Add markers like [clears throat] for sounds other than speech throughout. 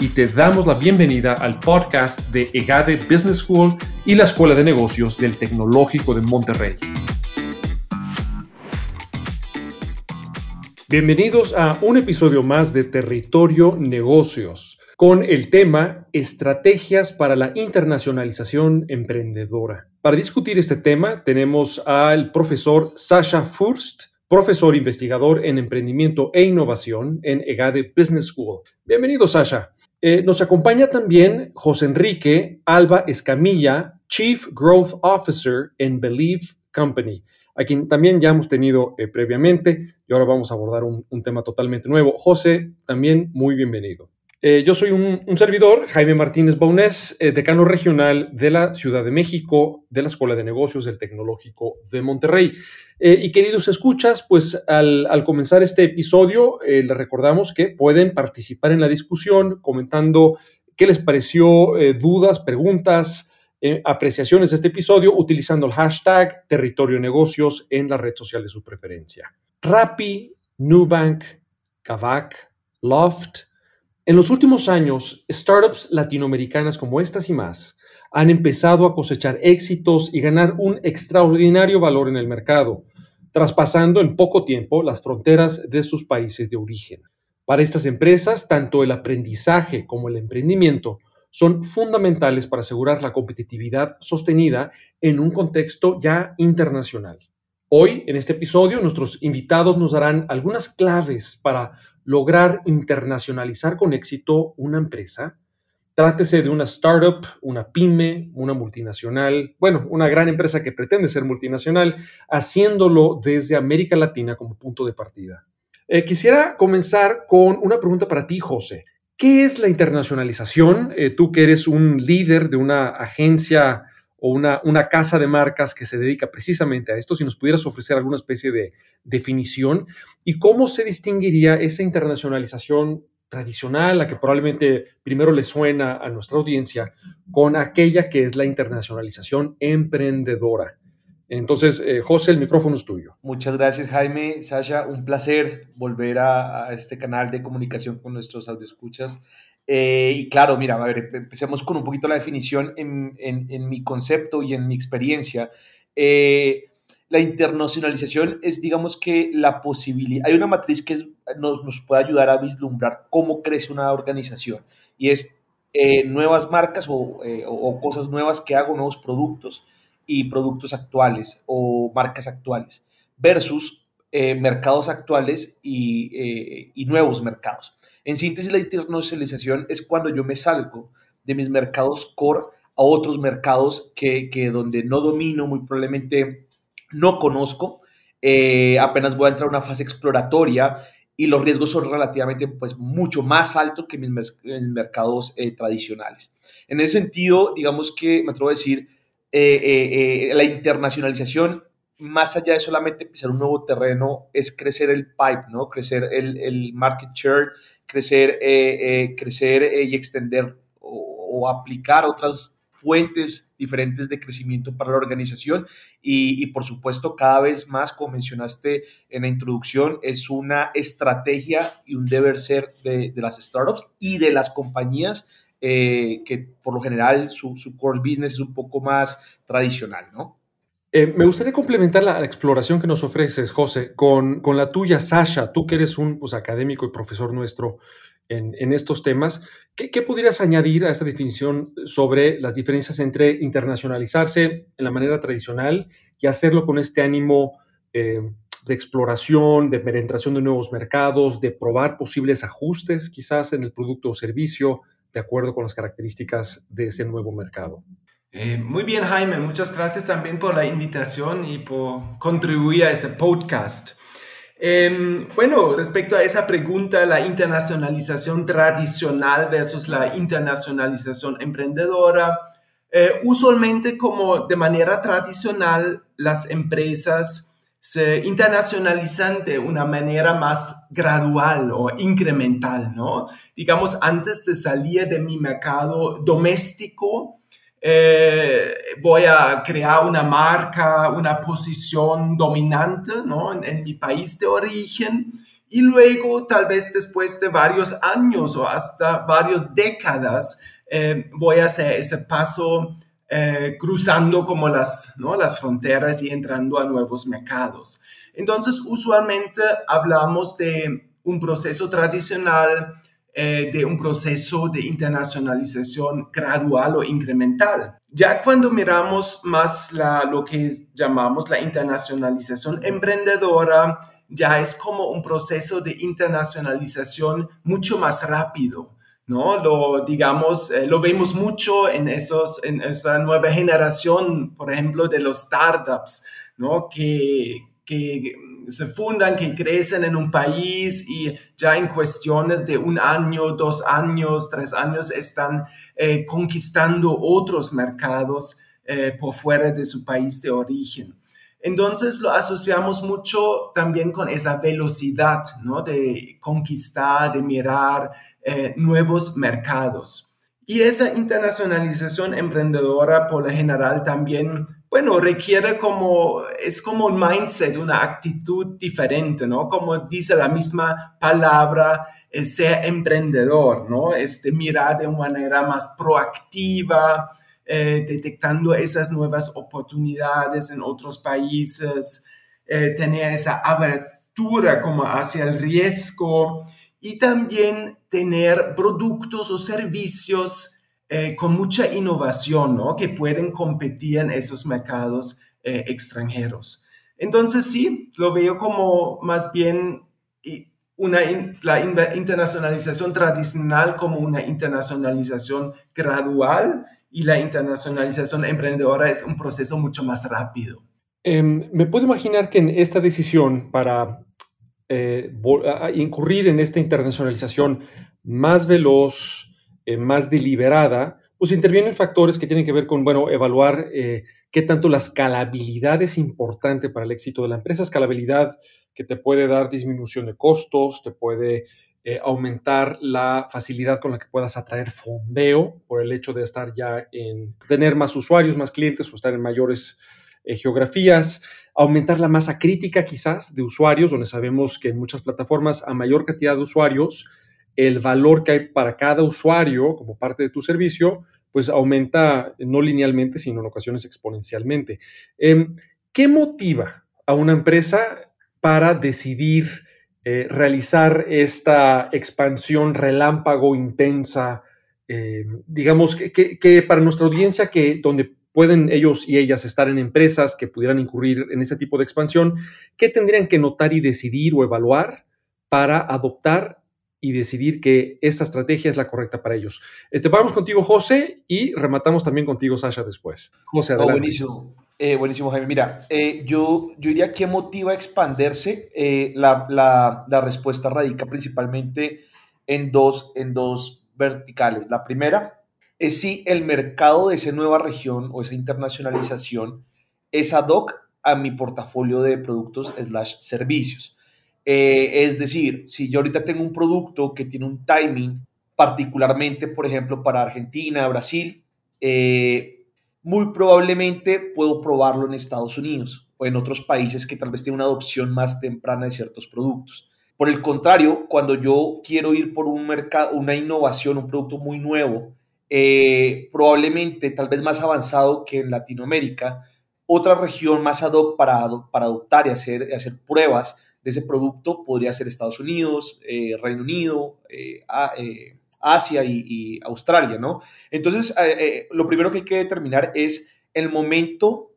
y te damos la bienvenida al podcast de EGADE Business School y la Escuela de Negocios del Tecnológico de Monterrey. Bienvenidos a un episodio más de Territorio Negocios con el tema Estrategias para la Internacionalización Emprendedora. Para discutir este tema tenemos al profesor Sasha Furst, profesor investigador en emprendimiento e innovación en EGADE Business School. Bienvenido, Sasha. Eh, nos acompaña también José Enrique Alba Escamilla, Chief Growth Officer en Believe Company, a quien también ya hemos tenido eh, previamente y ahora vamos a abordar un, tema totalmente nuevo. José, también muy bienvenido. Eh, yo soy un, servidor, Jaime Martínez Baunés, decano regional de la Ciudad de México, de la Escuela de Negocios del Tecnológico de Monterrey. Eh, y queridos escuchas, pues al, comenzar este episodio, eh, les recordamos que pueden participar en la discusión comentando qué les pareció, eh, dudas, preguntas, apreciaciones de este episodio utilizando el hashtag Territorio Negocios en la red social de su preferencia. Rappi, Nubank, Kavak, Loft. En los últimos años, startups latinoamericanas como estas y más han empezado a cosechar éxitos y ganar un extraordinario valor en el mercado, traspasando en poco tiempo las fronteras de sus países de origen. Para estas empresas, tanto el aprendizaje como el emprendimiento son fundamentales para asegurar la competitividad sostenida en un contexto ya internacional. Hoy, en este episodio, nuestros invitados nos darán algunas claves para lograr internacionalizar con éxito una empresa, Trátese de una startup, una pyme, una multinacional, bueno, una gran empresa que pretende ser multinacional, haciéndolo desde América Latina como punto de partida. Eh, quisiera comenzar con una pregunta para ti, José. ¿Qué es la internacionalización? Eh, tú que eres un líder de una agencia o una, una, casa de marcas que se dedica precisamente a esto, si nos pudieras ofrecer alguna especie de definición y cómo se distinguiría esa internacionalización tradicional, la que probablemente primero le suena a nuestra audiencia, con aquella que es la internacionalización emprendedora. Entonces, eh, José, el micrófono es tuyo. Muchas gracias, Jaime. Sasha, un placer volver a, este canal de comunicación con nuestros audioscuchas. Eh, y claro, mira, a ver, empecemos con un poquito la definición en, en, mi concepto y en mi experiencia. Eh, la internacionalización es, digamos que, la posibilidad, hay una matriz que nos, nos, puede ayudar a vislumbrar cómo crece una organización y es eh, nuevas marcas eh, o, cosas nuevas que hago, nuevos productos y productos actuales o marcas actuales versus eh, mercados actuales y, y, nuevos mercados. En síntesis, la internacionalización es cuando yo me salgo de mis mercados core a otros mercados que, que donde no domino muy probablemente no conozco, eh, apenas voy a entrar a una fase exploratoria y los riesgos son relativamente pues mucho más altos que en mis, mercados eh, tradicionales. En ese sentido, digamos que me atrevo a decir, eh, la internacionalización, más allá de solamente pisar un nuevo terreno, es crecer el pipe, ¿no? Crecer el, market share, crecer, crecer y extender o, o aplicar otras fuentes diferentes de crecimiento para la organización y, por supuesto cada vez más, como mencionaste en la introducción, es una estrategia y un deber ser de, las startups y de las compañías eh, que por lo general su, core business es un poco más tradicional, ¿no? Eh, me gustaría complementar la, exploración que nos ofreces, José, con, con, la tuya, Sasha, tú que eres un pues, académico y profesor nuestro en, estos temas. ¿Qué, ¿Qué, pudieras añadir a esta definición sobre las diferencias entre internacionalizarse en la manera tradicional y hacerlo con este ánimo eh, de exploración, de penetración de nuevos mercados, de probar posibles ajustes quizás en el producto o servicio de acuerdo con las características de ese nuevo mercado? Eh, muy bien, Jaime. Muchas gracias también por la invitación y por contribuir a ese podcast. Em, bueno, respecto a esa pregunta, la internacionalización tradicional versus la internacionalización emprendedora, Eh, usualmente como de manera tradicional las empresas se internacionalizan de una manera más gradual o incremental, ¿no? Digamos, antes de salir de mi mercado doméstico, eh, voy a crear una marca, una posición dominante ¿no? en, mi país de origen y luego tal vez después de varios años o hasta varias décadas eh, voy a hacer ese paso eh, cruzando como las, ¿no? las fronteras y entrando a nuevos mercados. Entonces, usualmente hablamos de un proceso tradicional eh, de un proceso de internacionalización gradual o incremental. Ya cuando miramos más la, lo que llamamos la internacionalización emprendedora, ya es como un proceso de internacionalización mucho más rápido. ¿no? Lo, digamos, eh, lo vemos mucho en, esos, en esa nueva generación, por ejemplo, de los startups, ¿no? Que, que se fundan, que crecen en un país y ya en cuestiones de un año, dos años, tres años están eh, conquistando otros mercados eh, por fuera de su país de origen. Entonces lo asociamos mucho también con esa velocidad ¿no? de conquistar, de mirar eh, nuevos mercados. Y esa internacionalización emprendedora por lo general también, bueno, requiere como, es como un mindset, una actitud diferente, ¿no? Como dice la misma palabra, es ser emprendedor, ¿no? Este, mirar de una manera más proactiva, eh, detectando esas nuevas oportunidades en otros países, eh, tener esa abertura como hacia el riesgo y también tener productos o servicios eh, con mucha innovación, ¿no? Que pueden competir en esos mercados eh, extranjeros. Entonces sí, lo veo como más bien una, la internacionalización tradicional como una internacionalización gradual y la internacionalización emprendedora es un proceso mucho más rápido. Em, me puedo imaginar que en esta decisión para eh, incurrir en esta internacionalización más veloz, eh, más deliberada, pues intervienen factores que tienen que ver con, bueno, evaluar eh, qué tanto la escalabilidad es importante para el éxito de la empresa. Escalabilidad que te puede dar disminución de costos, te puede aumentar la facilidad con la que puedas atraer fondeo por el hecho de estar ya en tener más usuarios, más clientes o estar en mayores geografías aumentar la masa crítica quizás de usuarios, donde sabemos que en muchas plataformas a mayor cantidad de usuarios, el valor que hay para cada usuario como parte de tu servicio, pues aumenta no linealmente, sino en ocasiones exponencialmente. Em, ¿Qué motiva a una empresa para decidir eh, realizar esta expansión relámpago intensa? Em, digamos que, que, para nuestra audiencia, que donde pueden ellos y ellas estar en empresas que pudieran incurrir en ese tipo de expansión, ¿qué tendrían que notar y decidir o evaluar para adoptar y decidir que esta estrategia es la correcta para ellos? Este, vamos contigo, José, y rematamos también contigo, Sasha, después. José, adelante. buenísimo. Eh, buenísimo, Jaime. Mira, eh, yo, yo diría que motiva a expandirse. Eh, la, la, la, respuesta radica principalmente en dos, en dos verticales. La primera es si el mercado de esa nueva región o esa internacionalización es ad hoc a mi portafolio de productos slash servicios. Eh, es decir, si yo ahorita tengo un producto que tiene un timing particularmente, por ejemplo, para Argentina, Brasil, eh, muy probablemente puedo probarlo en Estados Unidos o en otros países que tal vez tienen una adopción más temprana de ciertos productos. Por el contrario, cuando yo quiero ir por un mercado, una innovación, un producto muy nuevo, eh, probablemente tal vez más avanzado que en Latinoamérica, otra región más ad hoc para, adoptar y hacer, pruebas de ese producto podría ser Estados Unidos, eh, Reino Unido, eh, Asia y, Australia, ¿no? Entonces, lo primero que hay que determinar es el momento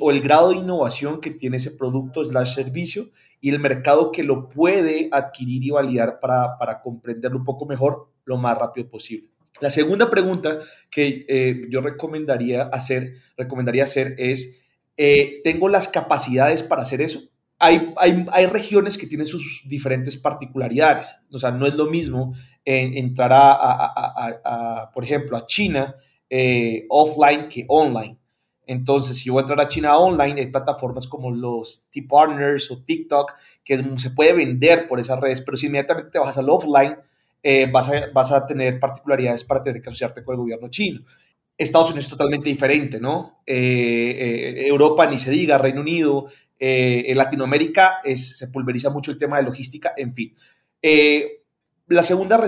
o el grado de innovación que tiene ese producto slash servicio y el mercado que lo puede adquirir y validar para, para comprenderlo un poco mejor lo más rápido posible. La segunda pregunta que eh, yo recomendaría hacer, recomendaría hacer es, eh, ¿tengo las capacidades para hacer eso? Hay, hay, regiones que tienen sus diferentes particularidades. O sea, no es lo mismo entrar a, por ejemplo, a China eh, offline que online. Entonces, si yo voy a entrar a China online, hay plataformas como los T-Partners o TikTok que se puede vender por esas redes, pero si inmediatamente te vas al offline, eh, vas, a, vas a tener particularidades para tener que asociarte con el gobierno chino. Estados Unidos es totalmente diferente, ¿no? Eh, Europa, ni se diga, Reino Unido, en Latinoamérica es, se pulveriza mucho el tema de logística, en fin. la segunda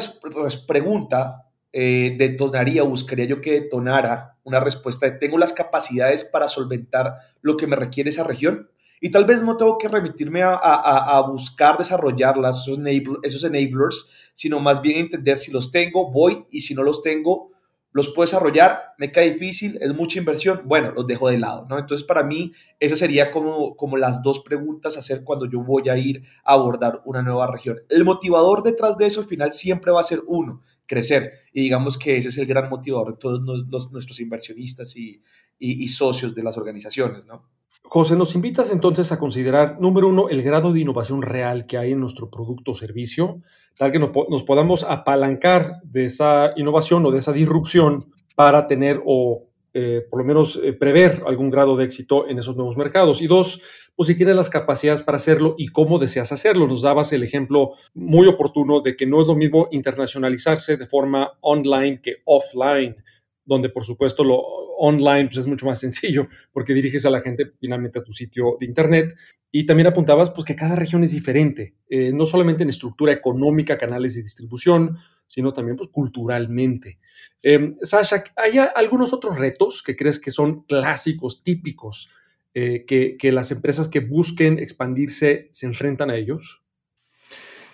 pregunta eh, detonaría, buscaría yo que detonara una respuesta de tengo las capacidades para solventar lo que me requiere esa región y tal vez no tengo que remitirme a, buscar desarrollarlas, esos, esos enablers, sino más bien entender si los tengo, voy y si no los tengo, los puedo desarrollar, me cae difícil, es mucha inversión, bueno, los dejo de lado, ¿no? Entonces, para mí, esas serían como, como las dos preguntas a hacer cuando yo voy a ir a abordar una nueva región. El motivador detrás de eso al final siempre va a ser uno, crecer. Y digamos que ese es el gran motivador de todos los, nuestros inversionistas y, y, socios de las organizaciones, ¿no? José, nos invitas entonces a considerar, número uno, el grado de innovación real que hay en nuestro producto o servicio, tal que nos, podamos apalancar de esa innovación o de esa disrupción para tener o eh, por lo menos eh, prever algún grado de éxito en esos nuevos mercados. Y dos, pues si tienes las capacidades para hacerlo y cómo deseas hacerlo. Nos dabas el ejemplo muy oportuno de que no es lo mismo internacionalizarse de forma online que offline, donde por supuesto lo online pues, es mucho más sencillo porque diriges a la gente finalmente a tu sitio de internet. Y también apuntabas pues que cada región es diferente, eh, no solamente en estructura económica, canales de distribución, sino también pues, culturalmente. Eh, Sasha, ¿hay algunos otros retos que crees que son clásicos, típicos eh, que, las empresas que busquen expandirse se enfrentan a ellos?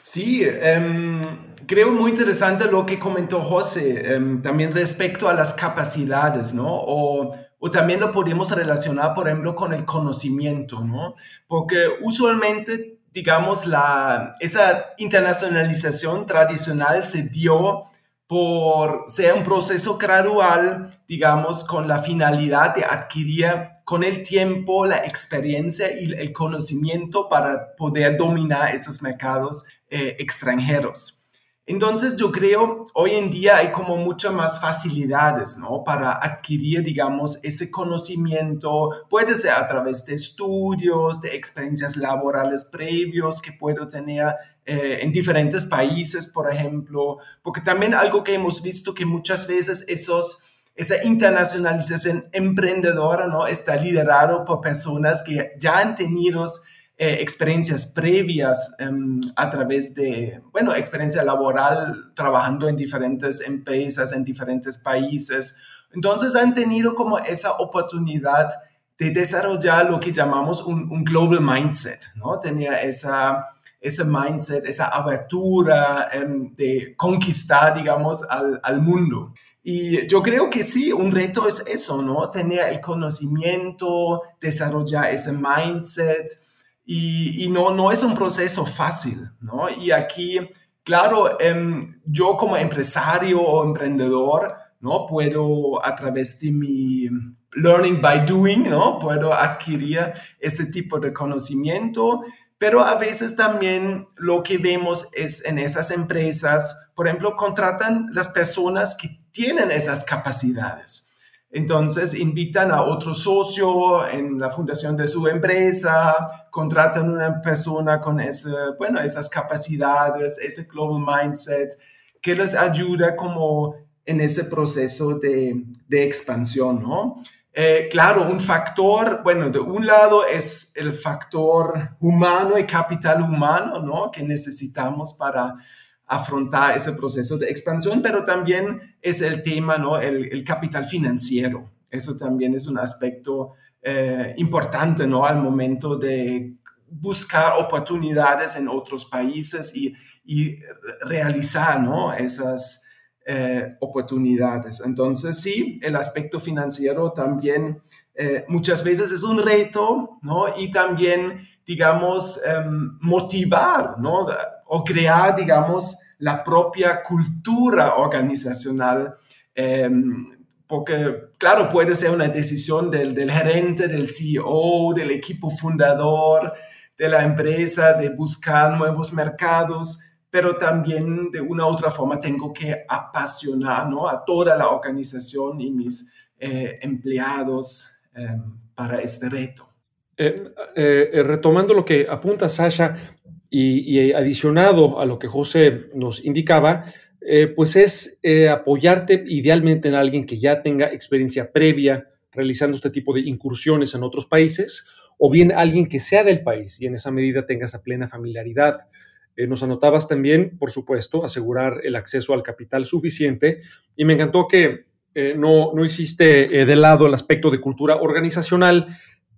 Sí, em, creo muy interesante lo que comentó José, em, también respecto a las capacidades, ¿no? O, o, también lo podemos relacionar, por ejemplo, con el conocimiento, ¿no? Porque usualmente, digamos, la, esa internacionalización tradicional se dio por ser un proceso gradual, digamos, con la finalidad de adquirir con el tiempo la experiencia y el conocimiento para poder dominar esos mercados eh, extranjeros. Entonces yo creo hoy en día hay como muchas más facilidades, ¿no? Para adquirir, digamos, ese conocimiento. Puede ser a través de estudios, de experiencias laborales previos que puedo tener eh, en diferentes países, por ejemplo. Porque también algo que hemos visto que muchas veces esa internacionalización emprendedora ¿no? está liderado por personas que ya han tenido eh, experiencias previas em, a través de, bueno, experiencia laboral trabajando en diferentes empresas, en diferentes países. Entonces han tenido como esa oportunidad de desarrollar lo que llamamos un, global mindset, ¿no? Tenía esa, ese mindset, esa abertura em, de conquistar, digamos, al, al mundo. Y yo creo que sí, un reto es eso, ¿no? Tener el conocimiento, desarrollar ese mindset y, y no, no es un proceso fácil, ¿no? Y aquí, claro, em, yo como empresario o emprendedor, ¿no? Puedo a través de mi learning by doing, ¿no? Puedo adquirir ese tipo de conocimiento pero a veces también lo que vemos es en esas empresas, por ejemplo, contratan las personas que tienen esas capacidades. Entonces invitan a otro socio en la fundación de su empresa, contratan una persona con ese, bueno, esas capacidades, ese global mindset, que les ayuda como en ese proceso de, de expansión, ¿no? Eh, claro, un factor, bueno, de un lado es el factor humano y capital humano, ¿no? Que necesitamos para afrontar ese proceso de expansión, pero también es el tema, ¿no? El, capital financiero. Eso también es un aspecto eh, importante, ¿no? Al momento de buscar oportunidades en otros países y, realizar, ¿no? Esas eh, oportunidades. Entonces, sí, el aspecto financiero también eh, muchas veces es un reto, ¿no? Y también, digamos, em, motivar, ¿no? O crear, digamos, la propia cultura organizacional. Em, porque, claro, puede ser una decisión del, gerente, del CEO, del equipo fundador de la empresa, de buscar nuevos mercados, pero también de una u otra forma tengo que apasionar ¿no? a toda la organización y mis eh, empleados em, para este reto. Eh, eh, retomando lo que apunta Sasha y, adicionado a lo que José nos indicaba, pues es apoyarte idealmente en alguien que ya tenga experiencia previa realizando este tipo de incursiones en otros países, o bien alguien que sea del país y en esa medida tenga esa plena familiaridad. Eh, nos anotabas también, por supuesto, asegurar el acceso al capital suficiente y me encantó que eh, no, no hiciste eh, de lado el aspecto de cultura organizacional,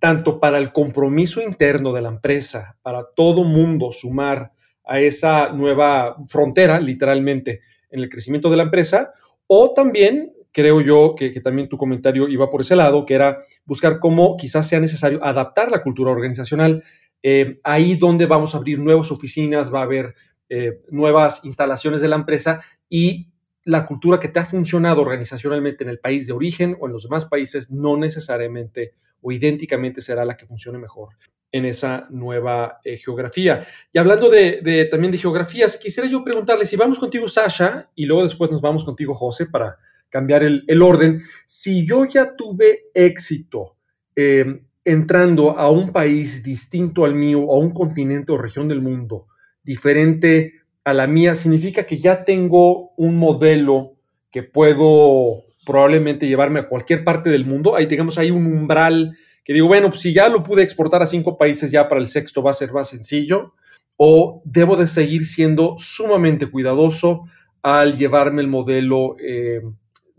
tanto para el compromiso interno de la empresa, para todo mundo sumar a esa nueva frontera, literalmente, en el crecimiento de la empresa, o también creo yo que, también tu comentario iba por ese lado, que era buscar cómo quizás sea necesario adaptar la cultura organizacional. Eh, ahí donde vamos a abrir nuevas oficinas, va a haber eh, nuevas instalaciones de la empresa y la cultura que te ha funcionado organizacionalmente en el país de origen o en los demás países no necesariamente o idénticamente será la que funcione mejor en esa nueva eh, geografía. Y hablando de, también de geografías, quisiera yo preguntarle si vamos contigo, Sasha, y luego después nos vamos contigo, José, para cambiar el, orden. Si yo ya tuve éxito entrando a un país distinto al mío, a un continente o región del mundo diferente a la mía, significa que ya tengo un modelo que puedo probablemente llevarme a cualquier parte del mundo. Ahí, digamos, hay un umbral que digo, bueno, pues si ya lo pude exportar a cinco países, ya para el sexto va a ser más sencillo. O debo de seguir siendo sumamente cuidadoso al llevarme el modelo, eh,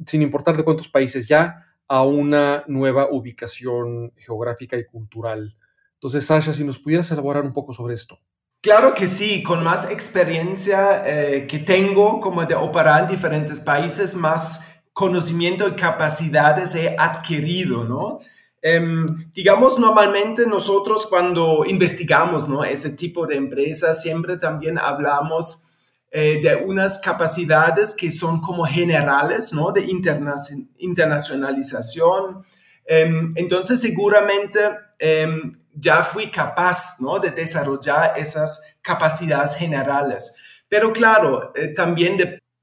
sin importar de cuántos países ya, a una nueva ubicación geográfica y cultural. Entonces, Sasha, si nos pudieras elaborar un poco sobre esto. Claro que sí, con más experiencia eh, que tengo como de operar en diferentes países, más conocimiento y capacidades he adquirido, ¿no? Em, digamos, normalmente nosotros cuando investigamos ¿no? ese tipo de empresas, siempre también hablamos eh, de unas capacidades que son como generales, ¿no? De internacionalización. Em, entonces, seguramente em, ya fui capaz, ¿no? De desarrollar esas capacidades generales. Pero claro, eh, también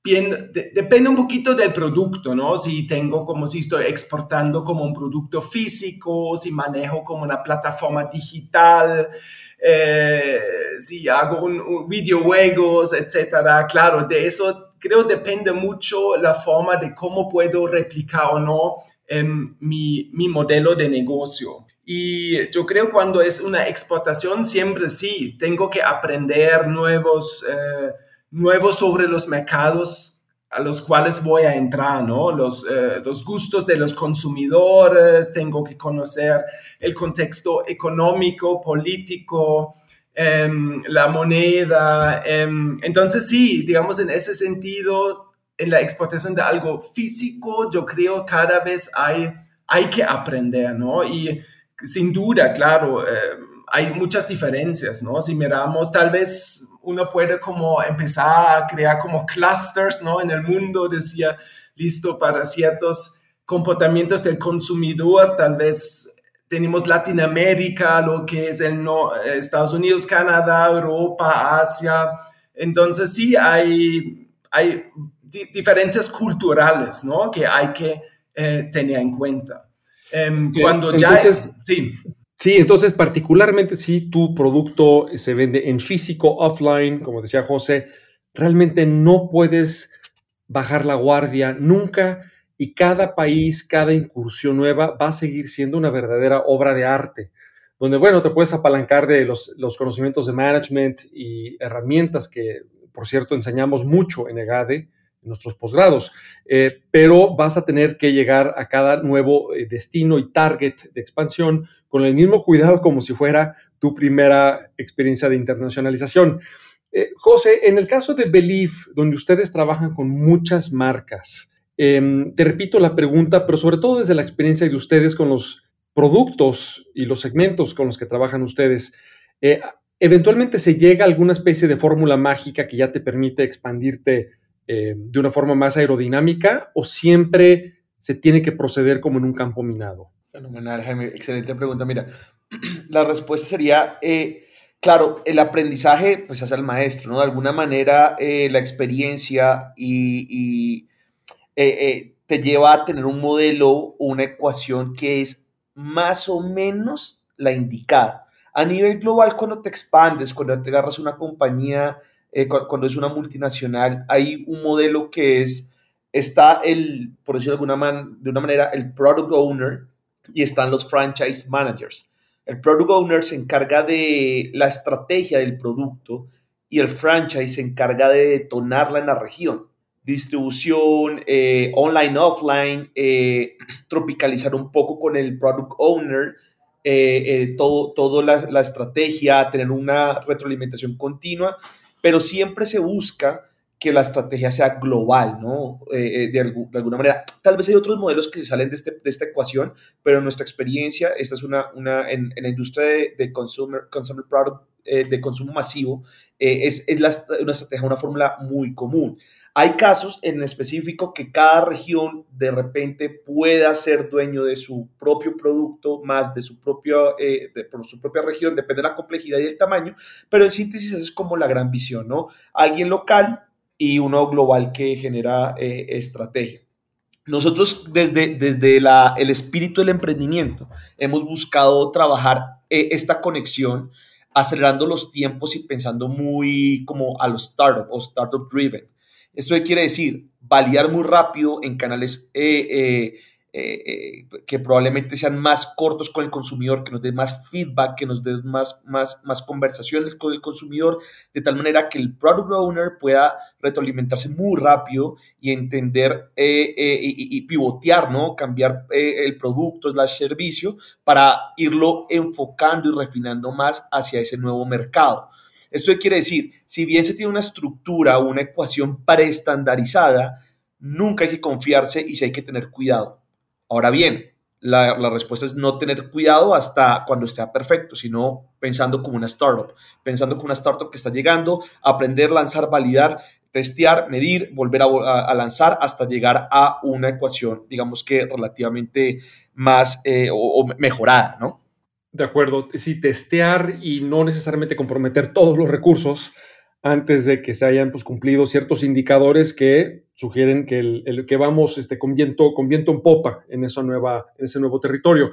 depende un poquito del producto, ¿no? Si tengo como si estoy exportando como un producto físico, si manejo como una plataforma digital, eh, si hago un, videojuegos, etcétera. Claro, de eso creo depende mucho la forma de cómo puedo replicar o no em, mi, mi modelo de negocio. Y yo creo cuando es una exportación, siempre sí, tengo que aprender nuevos, eh, nuevos sobre los mercados a los cuales voy a entrar, ¿no? Los, eh, los gustos de los consumidores, tengo que conocer el contexto económico, político, em, la moneda. Em, entonces, sí, digamos, en ese sentido, en la exportación de algo físico, yo creo cada vez hay, hay que aprender, ¿no? Y sin duda, claro, em, hay muchas diferencias, ¿no? Si miramos, tal vez uno puede como empezar a crear como clusters, ¿no? En el mundo decía, listo para ciertos comportamientos del consumidor, tal vez tenemos Latinoamérica, lo que es el no, Estados Unidos, Canadá, Europa, Asia. Entonces sí hay, hay diferencias culturales, ¿no? Que hay que eh, tener en cuenta. Em, cuando ya... Sí. Sí, entonces particularmente si tu producto se vende en físico, offline, como decía José, realmente no puedes bajar la guardia nunca y cada país, cada incursión nueva va a seguir siendo una verdadera obra de arte, donde, bueno, te puedes apalancar de los, los conocimientos de management y herramientas que, por cierto, enseñamos mucho en EGADE, nuestros posgrados, eh, pero vas a tener que llegar a cada nuevo eh, destino y target de expansión con el mismo cuidado como si fuera tu primera experiencia de internacionalización. Eh, José, en el caso de Belief, donde ustedes trabajan con muchas marcas, em, te repito la pregunta, pero sobre todo desde la experiencia de ustedes con los productos y los segmentos con los que trabajan ustedes, eventualmente se llega a alguna especie de fórmula mágica que ya te permite expandirte eh, de una forma más aerodinámica o siempre se tiene que proceder como en un campo minado? Fenomenal, Jaime. Excelente pregunta. Mira, [clears throat] la respuesta sería, eh, claro, el aprendizaje pues hace al maestro, ¿no? De alguna manera eh, la experiencia y, te lleva a tener un modelo o una ecuación que es más o menos la indicada. A nivel global, cuando te expandes, cuando te agarras una compañía, eh, cuando es una multinacional, hay un modelo que es, está el, por decirlo de alguna, de una manera, el product owner y están los franchise managers. El product owner se encarga de la estrategia del producto y el franchise se encarga de detonarla en la región. Distribución, eh, online, offline, eh, [clears throat] tropicalizar un poco con el product owner eh, eh, todo, todo la, la, estrategia, tener una retroalimentación continua, pero siempre se busca que la estrategia sea global, ¿no? Eh, de, alguna manera. Tal vez hay otros modelos que se salen de, este, de esta ecuación, pero en nuestra experiencia, esta es una, una en, en la industria de, de consumer, consumer product, de consumo masivo, es, es la, una estrategia, una fórmula muy común. Hay casos en específico que cada región de repente pueda ser dueño de su propio producto, más de su, propio, eh, por su propia región, depende de la complejidad y el tamaño, pero en síntesis es como la gran visión, ¿no? Alguien local y uno global que genera eh, estrategia. Nosotros desde, desde la, el espíritu del emprendimiento hemos buscado trabajar eh, esta conexión acelerando los tiempos y pensando muy como a los startup o startup driven. Esto quiere decir validar muy rápido en canales eh, eh, eh, que probablemente sean más cortos con el consumidor, que nos den más feedback, que nos den más, más, más conversaciones con el consumidor, de tal manera que el product owner pueda retroalimentarse muy rápido y entender y, pivotear, ¿no? cambiar el producto, el servicio, para irlo enfocando y refinando más hacia ese nuevo mercado. Esto quiere decir, si bien se tiene una estructura o una ecuación preestandarizada, nunca hay que confiarse y sí hay que tener cuidado. Ahora bien, la, respuesta es no tener cuidado hasta cuando esté perfecto, sino pensando como una startup, pensando como una startup que está llegando, aprender, lanzar, validar, testear, medir, volver a, lanzar hasta llegar a una ecuación, digamos que relativamente más eh, o mejorada, ¿no? De acuerdo, sí, testear y no necesariamente comprometer todos los recursos antes de que se hayan pues, cumplido ciertos indicadores que sugieren que, el, que vamos este, con, viento, con viento en popa en, esa nueva, en ese nuevo territorio.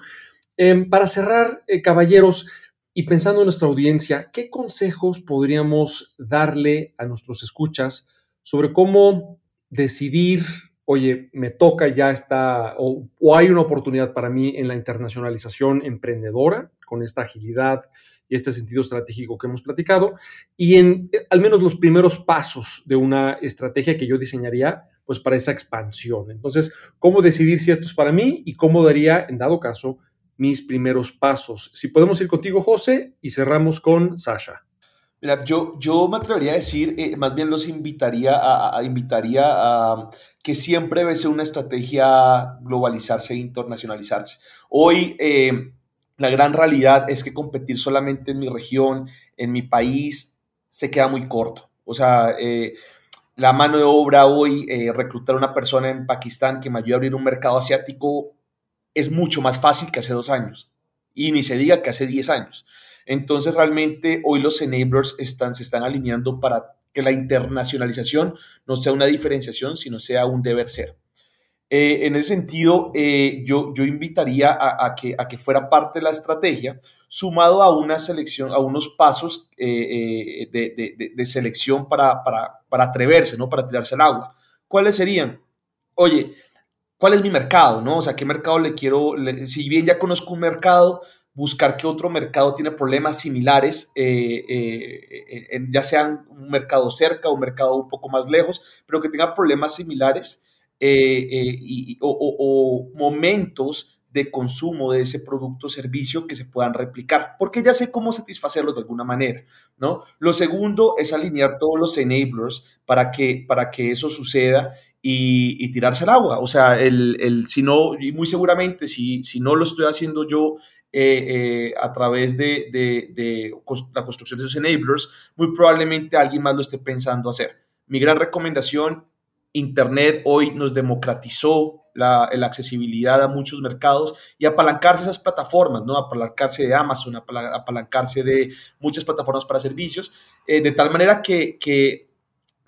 Em, para cerrar, eh, caballeros, y pensando en nuestra audiencia, ¿qué consejos podríamos darle a nuestros escuchas sobre cómo decidir oye, me toca ya esta, o, hay una oportunidad para mí en la internacionalización emprendedora, con esta agilidad y este sentido estratégico que hemos platicado, y en eh, al menos los primeros pasos de una estrategia que yo diseñaría, pues para esa expansión. Entonces, ¿cómo decidir si esto es para mí y cómo daría, en dado caso, mis primeros pasos? Si podemos ir contigo, José, y cerramos con Sasha. Yo, yo me atrevería a decir, eh, más bien los invitaría a, invitaría a que siempre debe ser una estrategia globalizarse e internacionalizarse. Hoy eh, la gran realidad es que competir solamente en mi región, en mi país, se queda muy corto. O sea, eh, la mano de obra hoy, reclutar a una persona en Pakistán que me ayude a abrir un mercado asiático es mucho más fácil que hace dos años. Y ni se diga que hace diez años. Entonces, realmente hoy los enablers están, se están alineando para que la internacionalización no sea una diferenciación, sino sea un deber ser. Eh, en ese sentido, eh, yo, yo invitaría a, que, a que fuera parte de la estrategia, sumado a una selección, a unos pasos eh, de, de, selección para, para, para, atreverse, ¿no? Para tirarse al agua. ¿Cuáles serían? Oye, ¿cuál es mi mercado, no? O sea, ¿qué mercado le quiero? si bien ya conozco un mercado, buscar que otro mercado tiene problemas similares, eh, eh, ya sean un mercado cerca o un mercado un poco más lejos, pero que tenga problemas similares eh, o, momentos de consumo de ese producto o servicio que se puedan replicar, porque ya sé cómo satisfacerlos de alguna manera, ¿no? Lo segundo es alinear todos los enablers para que, para que eso suceda y, tirarse al agua. O sea, el, el, si no, y muy seguramente si, si no lo estoy haciendo yo eh, eh, a través de, de, la construcción de esos enablers, muy probablemente alguien más lo esté pensando hacer. Mi gran recomendación, Internet hoy nos democratizó la, accesibilidad a muchos mercados y apalancarse esas plataformas, ¿no? Apalancarse de Amazon, apalancarse de muchas plataformas para servicios, eh, de tal manera que, que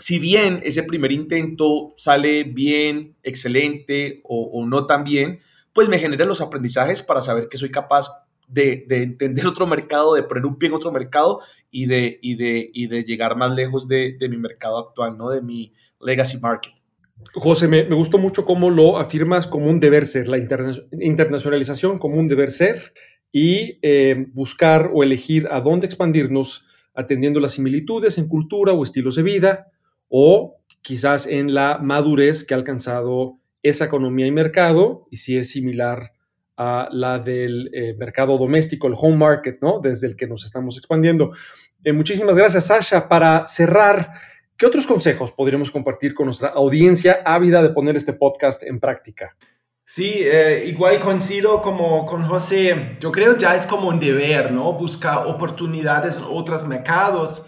si bien ese primer intento sale bien, excelente o, no tan bien, pues me genera los aprendizajes para saber que soy capaz de, entender [laughs] otro mercado, de poner un pie en otro mercado y de, y de, y de llegar más lejos de, mi mercado actual, ¿no? De mi legacy market. José, me, gustó mucho cómo lo afirmas como un deber ser, la internacionalización como un deber ser y eh, buscar o elegir a dónde expandirnos atendiendo las similitudes en cultura o estilos de vida o quizás en la madurez que ha alcanzado esa economía y mercado y si es similar a la del eh, mercado doméstico, el home market, ¿no? Desde el que nos estamos expandiendo. Eh, muchísimas gracias, Sasha. Para cerrar, ¿qué otros consejos podríamos compartir con nuestra audiencia ávida de poner este podcast en práctica? Sí, eh, igual coincido como con José. Yo creo ya es como un deber, ¿no? Buscar oportunidades en otros mercados.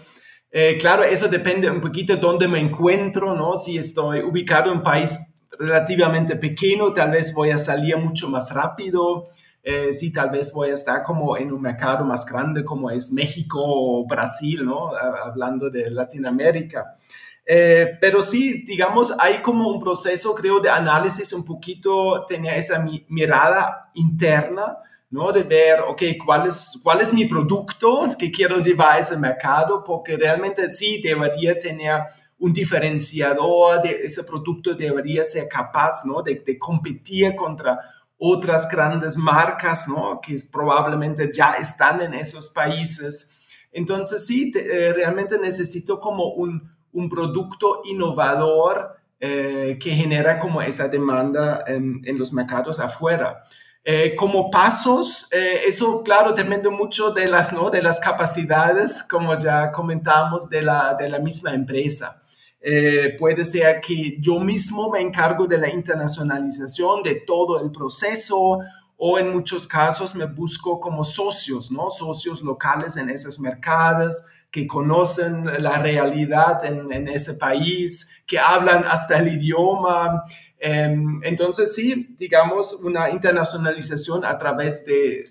Claro, eso depende un poquito de dónde me encuentro, ¿no? Si estoy ubicado en un país relativamente pequeño, tal vez voy a salir mucho más rápido. Eh, sí, tal vez voy a estar como en un mercado más grande como es México o Brasil, ¿no? Hablando de Latinoamérica. Eh, pero sí, digamos, hay como un proceso, creo, de análisis un poquito, tenía esa mirada interna, ¿no? De ver, ok, ¿cuál es, cuál es mi producto que quiero llevar a ese mercado? Porque realmente sí debería tener un diferenciador de ese producto debería ser capaz ¿no? de, competir contra otras grandes marcas ¿no? que probablemente ya están en esos países. Entonces sí, eh, realmente necesito como un, un producto innovador eh, que genera como esa demanda en, en los mercados afuera. Eh, como pasos, eso claro depende mucho de las, ¿no? de las capacidades, como ya comentamos, de la, de la misma empresa. Eh, puede ser que yo mismo me encargo de la internacionalización de todo el proceso o en muchos casos me busco como socios, ¿no? Socios locales en esos mercados que conocen la realidad en, ese país, que hablan hasta el idioma. Em, entonces, sí, digamos, una internacionalización a través de,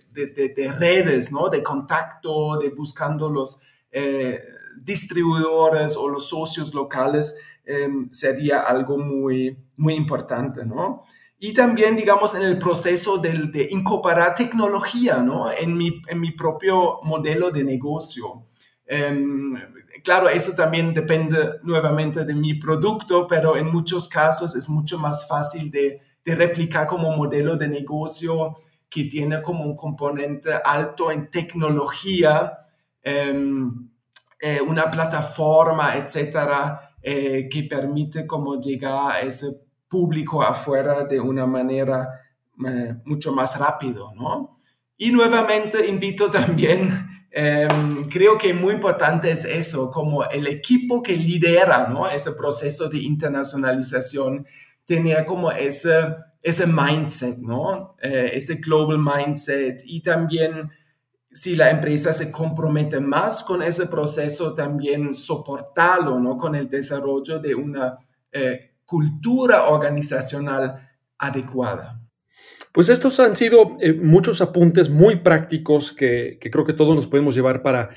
redes, ¿no? De contacto, de buscando los... Eh, distribuidores o los socios locales em, sería algo muy, muy importante, ¿no? Y también, digamos, en el proceso de, de incorporar tecnología, ¿no? En mi, en mi propio modelo de negocio. Em, claro, eso también depende nuevamente de mi producto, pero en muchos casos es mucho más fácil de, replicar como modelo de negocio que tiene como un componente alto en tecnología. Um, eh, una plataforma, etcétera, eh, que permite como llegar a ese público afuera de una manera eh, mucho más rápido, ¿no? Y nuevamente invito [laughs] también, em, creo que muy importante es eso, como el equipo que lidera, ¿no? Ese proceso de internacionalización, tenía como ese, ese mindset, ¿no? ese global mindset y también si la empresa se compromete más con ese proceso, también soportarlo, ¿no? Con el desarrollo de una eh, cultura organizacional adecuada. Pues estos han sido eh, muchos apuntes muy prácticos que, que, creo que todos nos podemos llevar para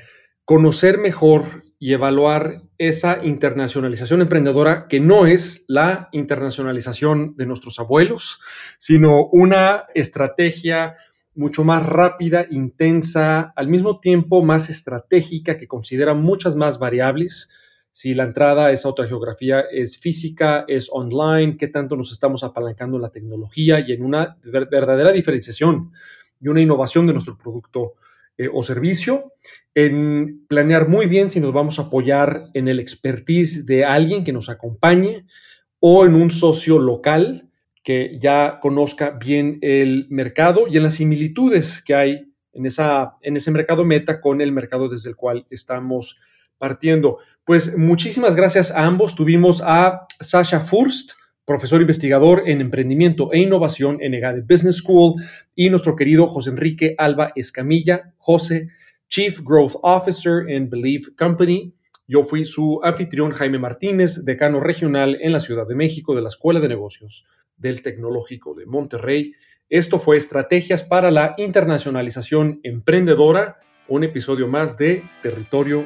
conocer mejor y evaluar esa internacionalización emprendedora que no es la internacionalización de nuestros abuelos, sino una estrategia mucho más rápida, intensa, al mismo tiempo más estratégica, que considera muchas más variables. Si la entrada a esa otra geografía es física, es online, qué tanto nos estamos apalancando en la tecnología y en una verdadera diferenciación y una innovación de nuestro producto eh, o servicio, en planear muy bien si nos vamos a apoyar en el expertise de alguien que nos acompañe o en un socio local que ya conozca bien el mercado y en las similitudes que hay en, esa, en ese mercado meta con el mercado desde el cual estamos partiendo. Pues muchísimas gracias a ambos. Tuvimos a Sasha Furst, profesor investigador en emprendimiento e innovación en EGADE Business School, y nuestro querido José Enrique Alba Escamilla, José, Chief Growth Officer en Believe Company. Yo fui su anfitrión Jaime Martínez, decano regional en la Ciudad de México de la Escuela de Negocios del Tecnológico de Monterrey. Esto fue Estrategias para la Internacionalización Emprendedora, un episodio más de Territorio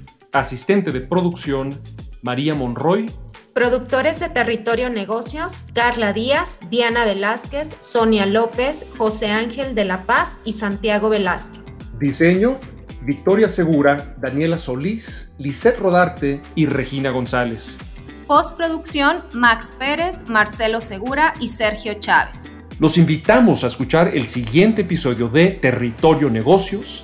Asistente de producción, María Monroy Productores de Territorio Negocios, Carla Díaz, Diana Velázquez, Sonia López, José Ángel de la Paz y Santiago Velázquez. Diseño, Victoria Segura, Daniela Solís, Lisette Rodarte y Regina González. Postproducción, Max Pérez, Marcelo Segura y Sergio Chávez. Los invitamos a escuchar el siguiente episodio de Territorio Negocios